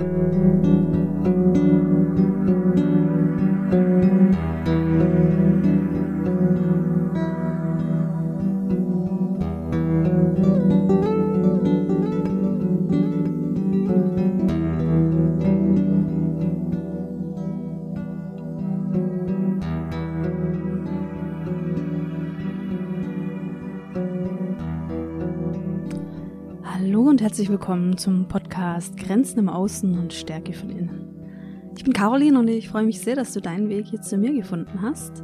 und herzlich willkommen zum Podcast Grenzen im Außen und Stärke von innen. Ich bin Caroline und ich freue mich sehr, dass du deinen Weg hier zu mir gefunden hast.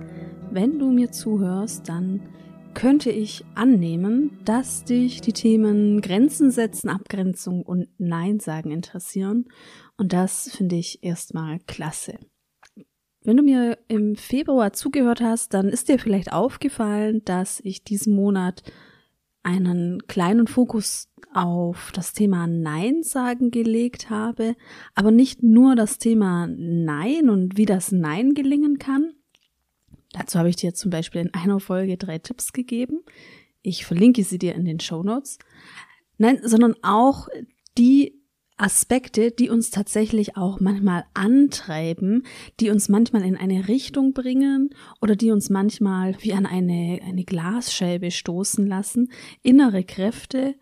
Wenn du mir zuhörst, dann könnte ich annehmen, dass dich die Themen Grenzen setzen, Abgrenzung und Nein sagen interessieren. Und das finde ich erstmal klasse. Wenn du mir im Februar zugehört hast, dann ist dir vielleicht aufgefallen, dass ich diesen Monat einen kleinen Fokus auf das Thema Nein sagen gelegt habe, aber nicht nur das Thema Nein und wie das Nein gelingen kann. Dazu habe ich dir zum Beispiel in einer Folge drei Tipps gegeben. Ich verlinke sie dir in den Show Notes. Nein, sondern auch die Aspekte, die uns tatsächlich auch manchmal antreiben, die uns manchmal in eine Richtung bringen oder die uns manchmal wie an eine, eine Glasscheibe stoßen lassen, innere Kräfte,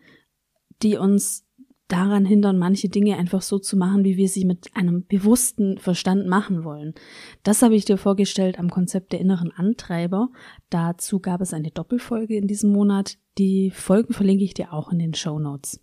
die uns daran hindern, manche Dinge einfach so zu machen, wie wir sie mit einem bewussten Verstand machen wollen. Das habe ich dir vorgestellt am Konzept der inneren Antreiber. Dazu gab es eine Doppelfolge in diesem Monat. Die Folgen verlinke ich dir auch in den Show Notes.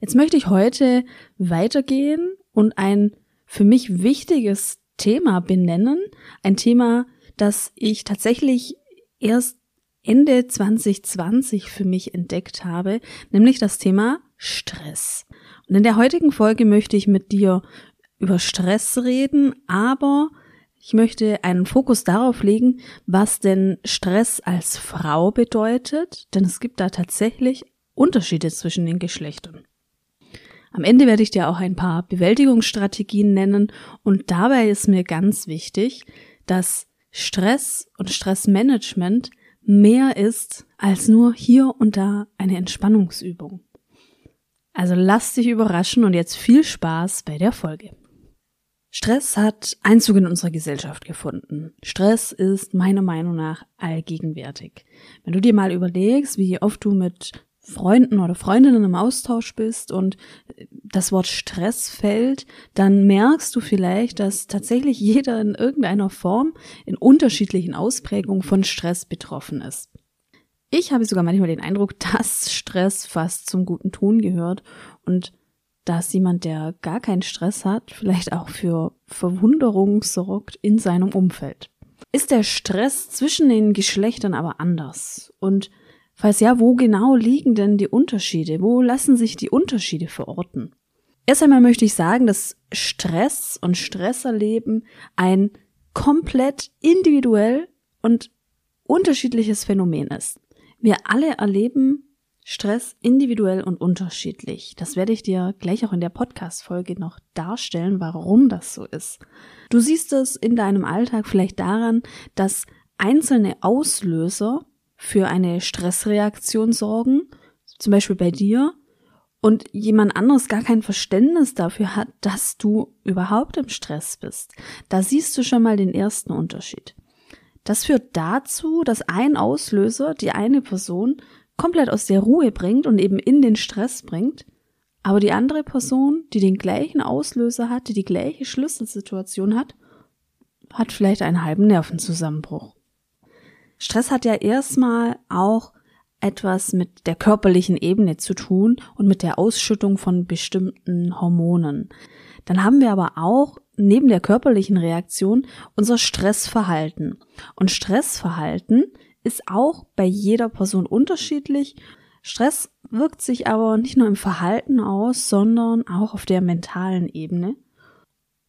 Jetzt möchte ich heute weitergehen und ein für mich wichtiges Thema benennen. Ein Thema, das ich tatsächlich erst Ende 2020 für mich entdeckt habe, nämlich das Thema Stress. Und in der heutigen Folge möchte ich mit dir über Stress reden, aber ich möchte einen Fokus darauf legen, was denn Stress als Frau bedeutet, denn es gibt da tatsächlich Unterschiede zwischen den Geschlechtern. Am Ende werde ich dir auch ein paar Bewältigungsstrategien nennen und dabei ist mir ganz wichtig, dass Stress und Stressmanagement mehr ist als nur hier und da eine Entspannungsübung. Also lass dich überraschen und jetzt viel Spaß bei der Folge. Stress hat Einzug in unsere Gesellschaft gefunden. Stress ist meiner Meinung nach allgegenwärtig. Wenn du dir mal überlegst, wie oft du mit Freunden oder Freundinnen im Austausch bist und das Wort Stress fällt, dann merkst du vielleicht, dass tatsächlich jeder in irgendeiner Form in unterschiedlichen Ausprägungen von Stress betroffen ist. Ich habe sogar manchmal den Eindruck, dass Stress fast zum guten Ton gehört und dass jemand, der gar keinen Stress hat, vielleicht auch für Verwunderung sorgt in seinem Umfeld. Ist der Stress zwischen den Geschlechtern aber anders? Und Falls ja, wo genau liegen denn die Unterschiede? Wo lassen sich die Unterschiede verorten? Erst einmal möchte ich sagen, dass Stress und Stresserleben ein komplett individuell und unterschiedliches Phänomen ist. Wir alle erleben Stress individuell und unterschiedlich. Das werde ich dir gleich auch in der Podcast-Folge noch darstellen, warum das so ist. Du siehst es in deinem Alltag vielleicht daran, dass einzelne Auslöser für eine Stressreaktion sorgen, zum Beispiel bei dir, und jemand anderes gar kein Verständnis dafür hat, dass du überhaupt im Stress bist. Da siehst du schon mal den ersten Unterschied. Das führt dazu, dass ein Auslöser die eine Person komplett aus der Ruhe bringt und eben in den Stress bringt, aber die andere Person, die den gleichen Auslöser hat, die die gleiche Schlüsselsituation hat, hat vielleicht einen halben Nervenzusammenbruch. Stress hat ja erstmal auch etwas mit der körperlichen Ebene zu tun und mit der Ausschüttung von bestimmten Hormonen. Dann haben wir aber auch neben der körperlichen Reaktion unser Stressverhalten. Und Stressverhalten ist auch bei jeder Person unterschiedlich. Stress wirkt sich aber nicht nur im Verhalten aus, sondern auch auf der mentalen Ebene.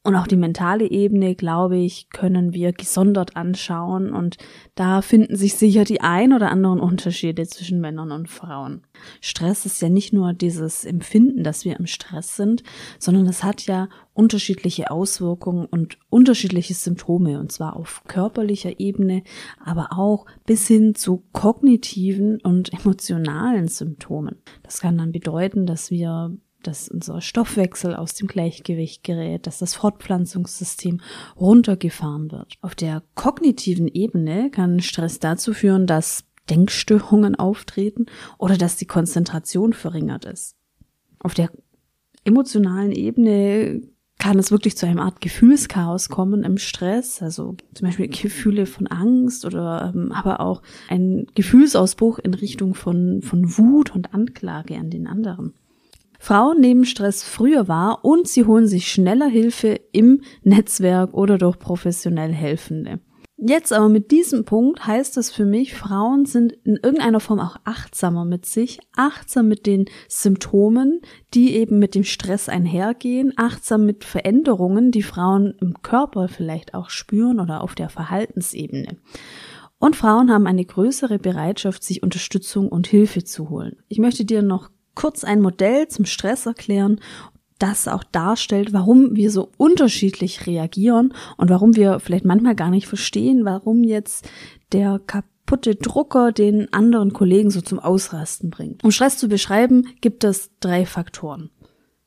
Und auch die mentale Ebene, glaube ich, können wir gesondert anschauen und da finden sich sicher die ein oder anderen Unterschiede zwischen Männern und Frauen. Stress ist ja nicht nur dieses Empfinden, dass wir im Stress sind, sondern es hat ja unterschiedliche Auswirkungen und unterschiedliche Symptome und zwar auf körperlicher Ebene, aber auch bis hin zu kognitiven und emotionalen Symptomen. Das kann dann bedeuten, dass wir dass unser Stoffwechsel aus dem Gleichgewicht gerät, dass das Fortpflanzungssystem runtergefahren wird. Auf der kognitiven Ebene kann Stress dazu führen, dass Denkstörungen auftreten oder dass die Konzentration verringert ist. Auf der emotionalen Ebene kann es wirklich zu einem Art Gefühlschaos kommen im Stress, also zum Beispiel Gefühle von Angst oder ähm, aber auch ein Gefühlsausbruch in Richtung von, von Wut und Anklage an den anderen. Frauen nehmen Stress früher wahr und sie holen sich schneller Hilfe im Netzwerk oder durch professionell Helfende. Jetzt aber mit diesem Punkt heißt es für mich, Frauen sind in irgendeiner Form auch achtsamer mit sich, achtsam mit den Symptomen, die eben mit dem Stress einhergehen, achtsam mit Veränderungen, die Frauen im Körper vielleicht auch spüren oder auf der Verhaltensebene. Und Frauen haben eine größere Bereitschaft, sich Unterstützung und Hilfe zu holen. Ich möchte dir noch kurz ein Modell zum Stress erklären das auch darstellt, warum wir so unterschiedlich reagieren und warum wir vielleicht manchmal gar nicht verstehen, warum jetzt der kaputte Drucker den anderen Kollegen so zum Ausrasten bringt. Um Stress zu beschreiben, gibt es drei Faktoren.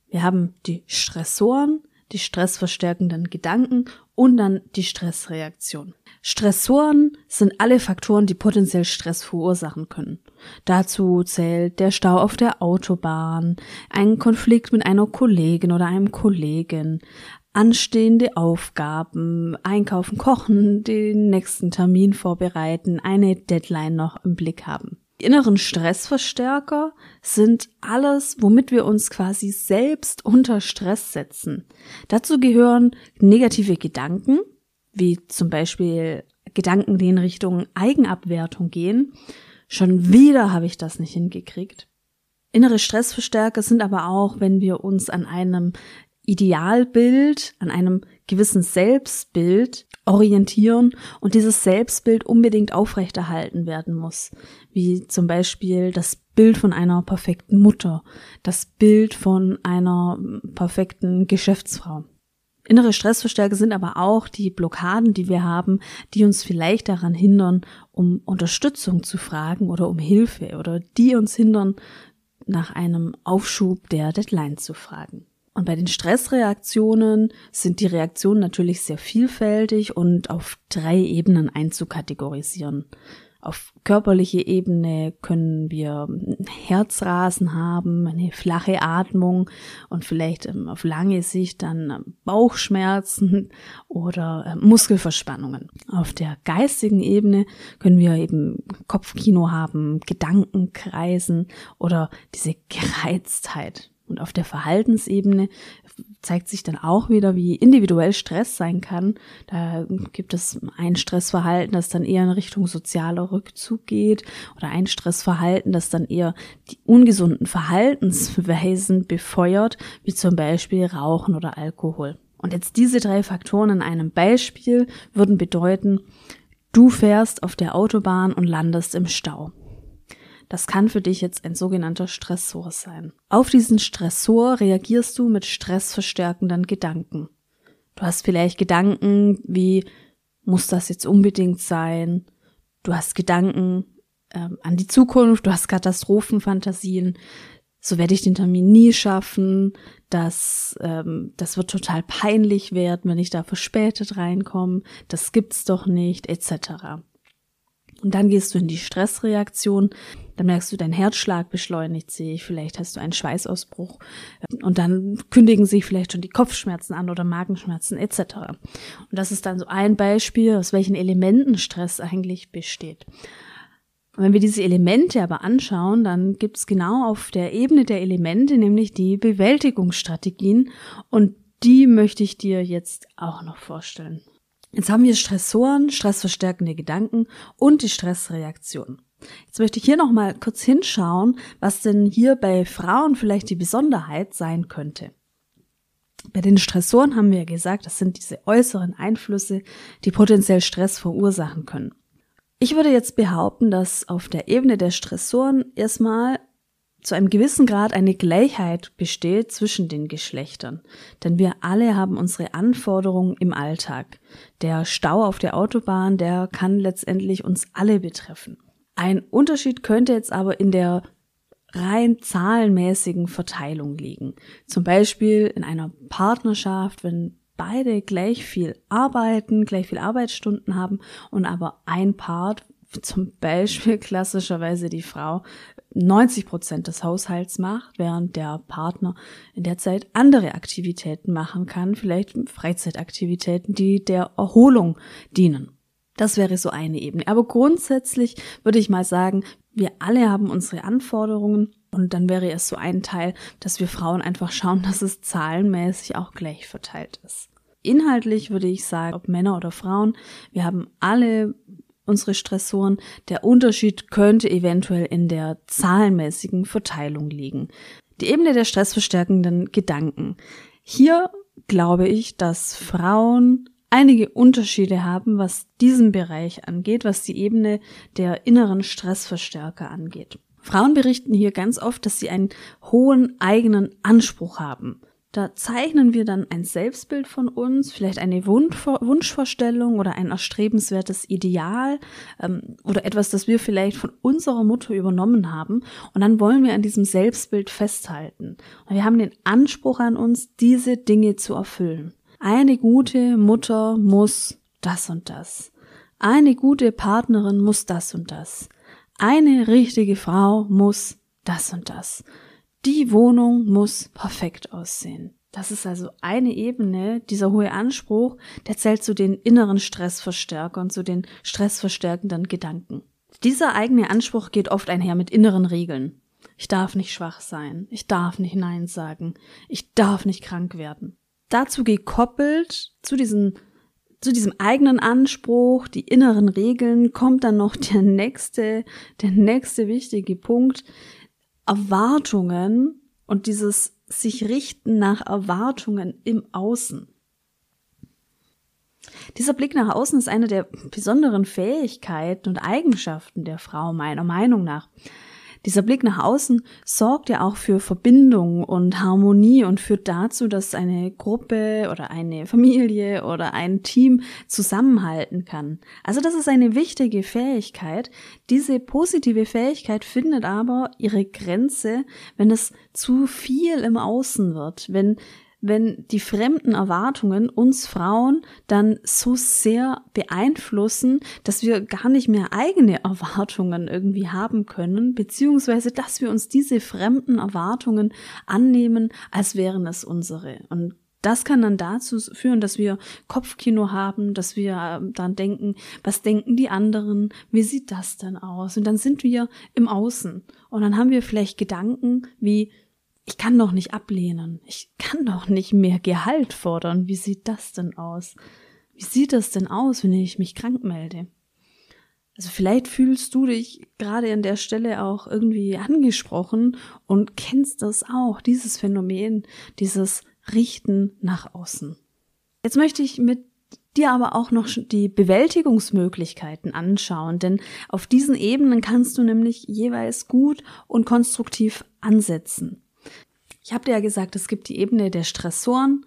Wir haben die Stressoren, die stressverstärkenden Gedanken und dann die Stressreaktion. Stressoren sind alle Faktoren, die potenziell Stress verursachen können. Dazu zählt der Stau auf der Autobahn, ein Konflikt mit einer Kollegin oder einem Kollegen, anstehende Aufgaben, einkaufen, kochen, den nächsten Termin vorbereiten, eine Deadline noch im Blick haben. Die inneren Stressverstärker sind alles, womit wir uns quasi selbst unter Stress setzen. Dazu gehören negative Gedanken, wie zum Beispiel Gedanken, die in Richtung Eigenabwertung gehen. Schon wieder habe ich das nicht hingekriegt. Innere Stressverstärker sind aber auch, wenn wir uns an einem Idealbild, an einem gewissen Selbstbild orientieren und dieses Selbstbild unbedingt aufrechterhalten werden muss, wie zum Beispiel das Bild von einer perfekten Mutter, das Bild von einer perfekten Geschäftsfrau. Innere Stressverstärker sind aber auch die Blockaden, die wir haben, die uns vielleicht daran hindern, um Unterstützung zu fragen oder um Hilfe oder die uns hindern, nach einem Aufschub der Deadline zu fragen. Und bei den Stressreaktionen sind die Reaktionen natürlich sehr vielfältig und auf drei Ebenen einzukategorisieren. Auf körperliche Ebene können wir Herzrasen haben, eine flache Atmung und vielleicht ähm, auf lange Sicht dann ähm, Bauchschmerzen oder ähm, Muskelverspannungen. Auf der geistigen Ebene können wir eben Kopfkino haben, Gedankenkreisen oder diese Gereiztheit. Und auf der Verhaltensebene zeigt sich dann auch wieder, wie individuell Stress sein kann. Da gibt es ein Stressverhalten, das dann eher in Richtung sozialer Rückzug geht oder ein Stressverhalten, das dann eher die ungesunden Verhaltensweisen befeuert, wie zum Beispiel Rauchen oder Alkohol. Und jetzt diese drei Faktoren in einem Beispiel würden bedeuten, du fährst auf der Autobahn und landest im Stau. Das kann für dich jetzt ein sogenannter Stressor sein. Auf diesen Stressor reagierst du mit stressverstärkenden Gedanken. Du hast vielleicht Gedanken wie, muss das jetzt unbedingt sein? Du hast Gedanken ähm, an die Zukunft, du hast Katastrophenfantasien. So werde ich den Termin nie schaffen. Das, ähm, das wird total peinlich werden, wenn ich da verspätet reinkomme. Das gibt's doch nicht, etc. Und dann gehst du in die Stressreaktion. Dann merkst du, dein Herzschlag beschleunigt sich, vielleicht hast du einen Schweißausbruch und dann kündigen sich vielleicht schon die Kopfschmerzen an oder Magenschmerzen etc. Und das ist dann so ein Beispiel, aus welchen Elementen Stress eigentlich besteht. Und wenn wir diese Elemente aber anschauen, dann gibt es genau auf der Ebene der Elemente nämlich die Bewältigungsstrategien und die möchte ich dir jetzt auch noch vorstellen. Jetzt haben wir Stressoren, stressverstärkende Gedanken und die Stressreaktion. Jetzt möchte ich hier noch mal kurz hinschauen, was denn hier bei Frauen vielleicht die Besonderheit sein könnte. Bei den Stressoren haben wir ja gesagt, das sind diese äußeren Einflüsse, die potenziell Stress verursachen können. Ich würde jetzt behaupten, dass auf der Ebene der Stressoren erstmal zu einem gewissen Grad eine Gleichheit besteht zwischen den Geschlechtern. Denn wir alle haben unsere Anforderungen im Alltag. Der Stau auf der Autobahn, der kann letztendlich uns alle betreffen. Ein Unterschied könnte jetzt aber in der rein zahlenmäßigen Verteilung liegen. Zum Beispiel in einer Partnerschaft, wenn beide gleich viel arbeiten, gleich viel Arbeitsstunden haben und aber ein Part, zum Beispiel klassischerweise die Frau, 90 Prozent des Haushalts macht, während der Partner in der Zeit andere Aktivitäten machen kann, vielleicht Freizeitaktivitäten, die der Erholung dienen. Das wäre so eine Ebene. Aber grundsätzlich würde ich mal sagen, wir alle haben unsere Anforderungen und dann wäre es so ein Teil, dass wir Frauen einfach schauen, dass es zahlenmäßig auch gleich verteilt ist. Inhaltlich würde ich sagen, ob Männer oder Frauen, wir haben alle unsere Stressoren. Der Unterschied könnte eventuell in der zahlenmäßigen Verteilung liegen. Die Ebene der stressverstärkenden Gedanken. Hier glaube ich, dass Frauen einige Unterschiede haben, was diesen Bereich angeht, was die Ebene der inneren Stressverstärker angeht. Frauen berichten hier ganz oft, dass sie einen hohen eigenen Anspruch haben. Da zeichnen wir dann ein Selbstbild von uns, vielleicht eine Wunschvorstellung oder ein erstrebenswertes Ideal ähm, oder etwas, das wir vielleicht von unserer Mutter übernommen haben. Und dann wollen wir an diesem Selbstbild festhalten. Und wir haben den Anspruch an uns, diese Dinge zu erfüllen. Eine gute Mutter muss das und das. Eine gute Partnerin muss das und das. Eine richtige Frau muss das und das. Die Wohnung muss perfekt aussehen. Das ist also eine Ebene, dieser hohe Anspruch, der zählt zu den inneren Stressverstärkern, zu den stressverstärkenden Gedanken. Dieser eigene Anspruch geht oft einher mit inneren Regeln. Ich darf nicht schwach sein, ich darf nicht Nein sagen, ich darf nicht krank werden. Dazu gekoppelt zu diesem, zu diesem eigenen Anspruch, die inneren Regeln, kommt dann noch der nächste, der nächste wichtige Punkt, Erwartungen und dieses sich richten nach Erwartungen im Außen. Dieser Blick nach außen ist eine der besonderen Fähigkeiten und Eigenschaften der Frau meiner Meinung nach. Dieser Blick nach außen sorgt ja auch für Verbindung und Harmonie und führt dazu, dass eine Gruppe oder eine Familie oder ein Team zusammenhalten kann. Also das ist eine wichtige Fähigkeit. Diese positive Fähigkeit findet aber ihre Grenze, wenn es zu viel im Außen wird, wenn wenn die fremden Erwartungen uns Frauen dann so sehr beeinflussen, dass wir gar nicht mehr eigene Erwartungen irgendwie haben können, beziehungsweise dass wir uns diese fremden Erwartungen annehmen, als wären es unsere. Und das kann dann dazu führen, dass wir Kopfkino haben, dass wir ähm, dann denken, was denken die anderen, wie sieht das denn aus? Und dann sind wir im Außen. Und dann haben wir vielleicht Gedanken wie, ich kann doch nicht ablehnen. Ich kann doch nicht mehr Gehalt fordern. Wie sieht das denn aus? Wie sieht das denn aus, wenn ich mich krank melde? Also vielleicht fühlst du dich gerade an der Stelle auch irgendwie angesprochen und kennst das auch, dieses Phänomen, dieses Richten nach außen. Jetzt möchte ich mit dir aber auch noch die Bewältigungsmöglichkeiten anschauen, denn auf diesen Ebenen kannst du nämlich jeweils gut und konstruktiv ansetzen. Ich habe dir ja gesagt, es gibt die Ebene der Stressoren,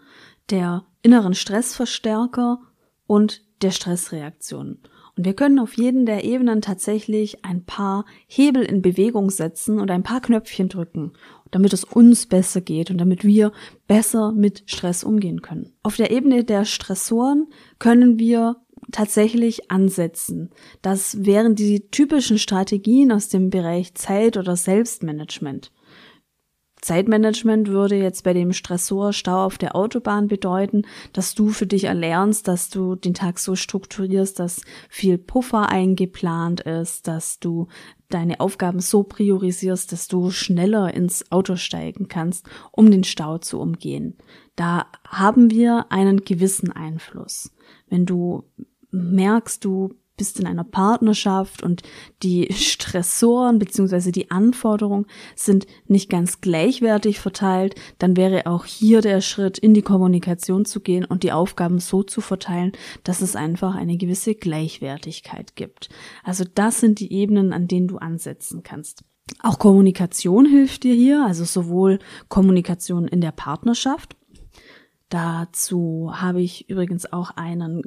der inneren Stressverstärker und der Stressreaktionen. Und wir können auf jeden der Ebenen tatsächlich ein paar Hebel in Bewegung setzen und ein paar Knöpfchen drücken, damit es uns besser geht und damit wir besser mit Stress umgehen können. Auf der Ebene der Stressoren können wir tatsächlich ansetzen. Das wären die typischen Strategien aus dem Bereich Zeit- oder Selbstmanagement. Zeitmanagement würde jetzt bei dem Stressor Stau auf der Autobahn bedeuten, dass du für dich erlernst, dass du den Tag so strukturierst, dass viel Puffer eingeplant ist, dass du deine Aufgaben so priorisierst, dass du schneller ins Auto steigen kannst, um den Stau zu umgehen. Da haben wir einen gewissen Einfluss. Wenn du merkst, du bist in einer Partnerschaft und die Stressoren beziehungsweise die Anforderungen sind nicht ganz gleichwertig verteilt, dann wäre auch hier der Schritt, in die Kommunikation zu gehen und die Aufgaben so zu verteilen, dass es einfach eine gewisse Gleichwertigkeit gibt. Also das sind die Ebenen, an denen du ansetzen kannst. Auch Kommunikation hilft dir hier, also sowohl Kommunikation in der Partnerschaft. Dazu habe ich übrigens auch einen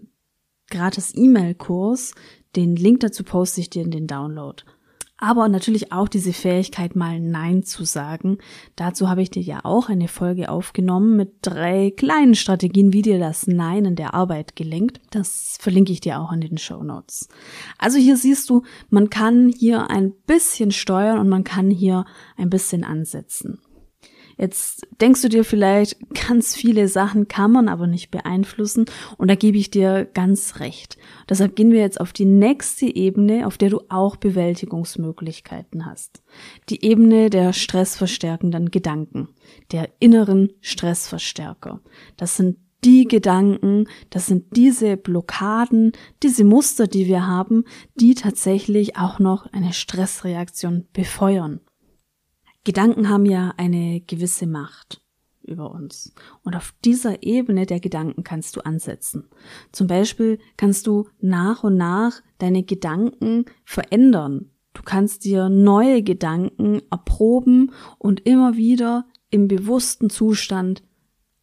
gratis E-Mail-Kurs. Den Link dazu poste ich dir in den Download. aber natürlich auch diese Fähigkeit, mal Nein zu sagen. Dazu habe ich dir ja auch eine Folge aufgenommen mit drei kleinen Strategien, wie dir das Nein in der Arbeit gelingt. Das verlinke ich dir auch in den Show Notes. Also hier siehst du, man kann hier ein bisschen steuern und man kann hier ein bisschen ansetzen. Jetzt denkst du dir vielleicht, ganz viele Sachen kann man aber nicht beeinflussen und da gebe ich dir ganz recht. Deshalb gehen wir jetzt auf die nächste Ebene, auf der du auch Bewältigungsmöglichkeiten hast. Die Ebene der stressverstärkenden Gedanken, der inneren Stressverstärker. Das sind die Gedanken, das sind diese Blockaden, diese Muster, die wir haben, die tatsächlich auch noch eine Stressreaktion befeuern. Gedanken haben ja eine gewisse Macht über uns. Und auf dieser Ebene der Gedanken kannst du ansetzen. Zum Beispiel kannst du nach und nach deine Gedanken verändern. Du kannst dir neue Gedanken erproben und immer wieder im bewussten Zustand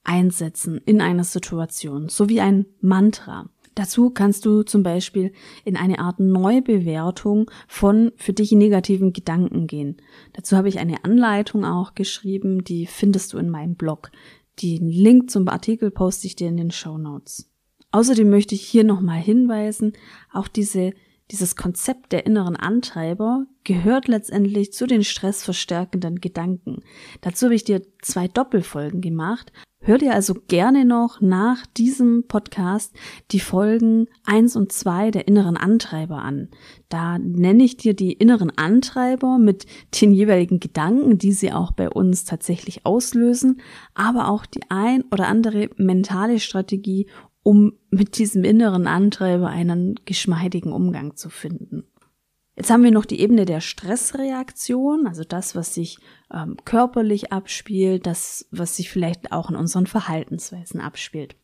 einsetzen in einer Situation, so wie ein Mantra. Dazu kannst du zum Beispiel in eine Art Neubewertung von für dich negativen Gedanken gehen. Dazu habe ich eine Anleitung auch geschrieben, die findest du in meinem Blog. Den Link zum Artikel poste ich dir in den Show Notes. Außerdem möchte ich hier nochmal hinweisen, auch diese dieses Konzept der inneren Antreiber gehört letztendlich zu den stressverstärkenden Gedanken. Dazu habe ich dir zwei Doppelfolgen gemacht. Hör dir also gerne noch nach diesem Podcast die Folgen eins und zwei der inneren Antreiber an. Da nenne ich dir die inneren Antreiber mit den jeweiligen Gedanken, die sie auch bei uns tatsächlich auslösen, aber auch die ein oder andere mentale Strategie, um mit diesem inneren Antreiber einen geschmeidigen Umgang zu finden. Jetzt haben wir noch die Ebene der Stressreaktion, also das, was sich ähm, körperlich abspielt, das, was sich vielleicht auch in unseren Verhaltensweisen abspielt.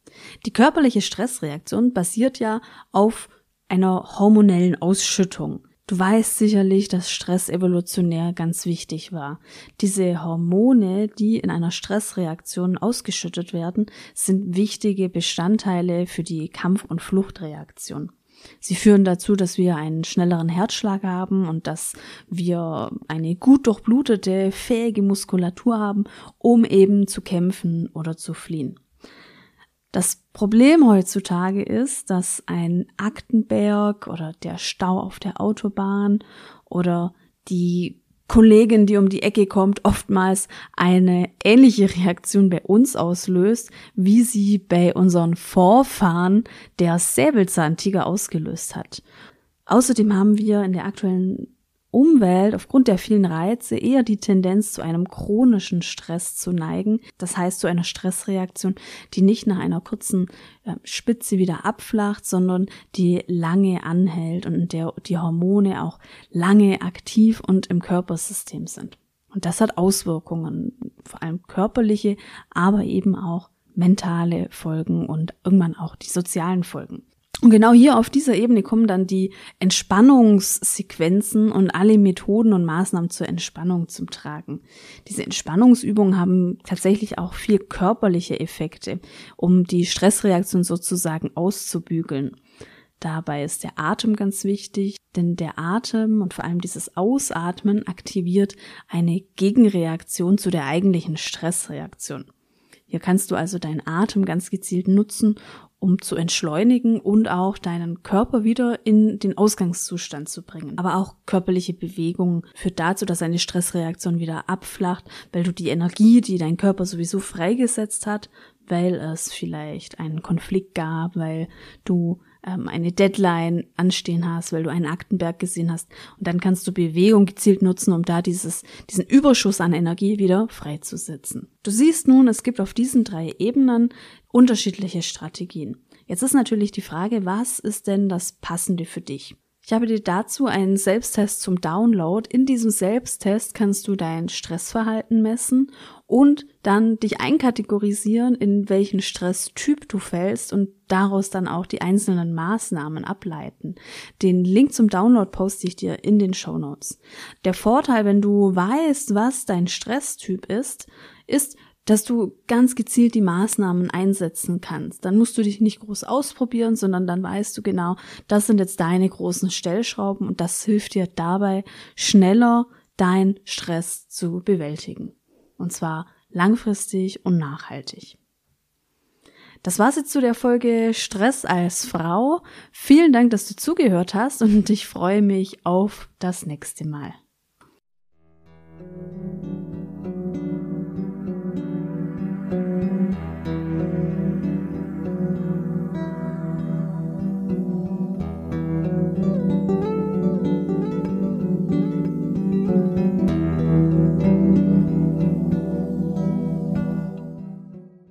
Die körperliche Stressreaktion basiert ja auf einer hormonellen Ausschüttung. Du weißt sicherlich, dass Stress evolutionär ganz wichtig war. Diese Hormone, die in einer Stressreaktion ausgeschüttet werden, sind wichtige Bestandteile für die Kampf- und Fluchtreaktion. Sie führen dazu, dass wir einen schnelleren Herzschlag haben und dass wir eine gut durchblutete, fähige Muskulatur haben, um eben zu kämpfen oder zu fliehen. Das Problem heutzutage ist, dass ein Aktenberg oder der Stau auf der Autobahn oder die Kollegin, die um die Ecke kommt, oftmals eine ähnliche Reaktion bei uns auslöst, wie sie bei unseren Vorfahren der Säbelzahntiger ausgelöst hat. Außerdem haben wir in der aktuellen Umwelt aufgrund der vielen Reize eher die Tendenz zu einem chronischen Stress zu neigen. Das heißt zu einer Stressreaktion, die nicht nach einer kurzen äh, Spitze wieder abflacht, sondern die lange anhält und in der die Hormone auch lange aktiv und im Körpersystem sind. Und das hat Auswirkungen, vor allem körperliche, aber eben auch mentale Folgen und irgendwann auch die sozialen Folgen. Und genau hier auf dieser Ebene kommen dann die Entspannungssequenzen und alle Methoden und Maßnahmen zur Entspannung zum Tragen. Diese Entspannungsübungen haben tatsächlich auch viel körperliche Effekte, um die Stressreaktion sozusagen auszubügeln. Dabei ist der Atem ganz wichtig, denn der Atem und vor allem dieses Ausatmen aktiviert eine Gegenreaktion zu der eigentlichen Stressreaktion. Hier kannst du also deinen Atem ganz gezielt nutzen, um zu entschleunigen und auch deinen Körper wieder in den Ausgangszustand zu bringen. Aber auch körperliche Bewegung führt dazu, dass eine Stressreaktion wieder abflacht, weil du die Energie, die dein Körper sowieso freigesetzt hat, weil es vielleicht einen Konflikt gab, weil du ähm, eine Deadline anstehen hast, weil du einen Aktenberg gesehen hast. Und dann kannst du Bewegung gezielt nutzen, um da dieses, diesen Überschuss an Energie wieder freizusetzen. Du siehst nun, es gibt auf diesen drei Ebenen unterschiedliche Strategien. Jetzt ist natürlich die Frage, was ist denn das Passende für dich? Ich habe dir dazu einen Selbsttest zum Download. In diesem Selbsttest kannst du dein Stressverhalten messen und dann dich einkategorisieren, in welchen Stresstyp du fällst und daraus dann auch die einzelnen Maßnahmen ableiten. Den Link zum Download poste ich dir in den Show Notes. Der Vorteil, wenn du weißt, was dein Stresstyp ist, ist, dass du ganz gezielt die Maßnahmen einsetzen kannst. Dann musst du dich nicht groß ausprobieren, sondern dann weißt du genau, das sind jetzt deine großen Stellschrauben und das hilft dir dabei, schneller deinen Stress zu bewältigen. Und zwar langfristig und nachhaltig. Das war's jetzt zu der Folge Stress als Frau. Vielen Dank, dass du zugehört hast und ich freue mich auf das nächste Mal.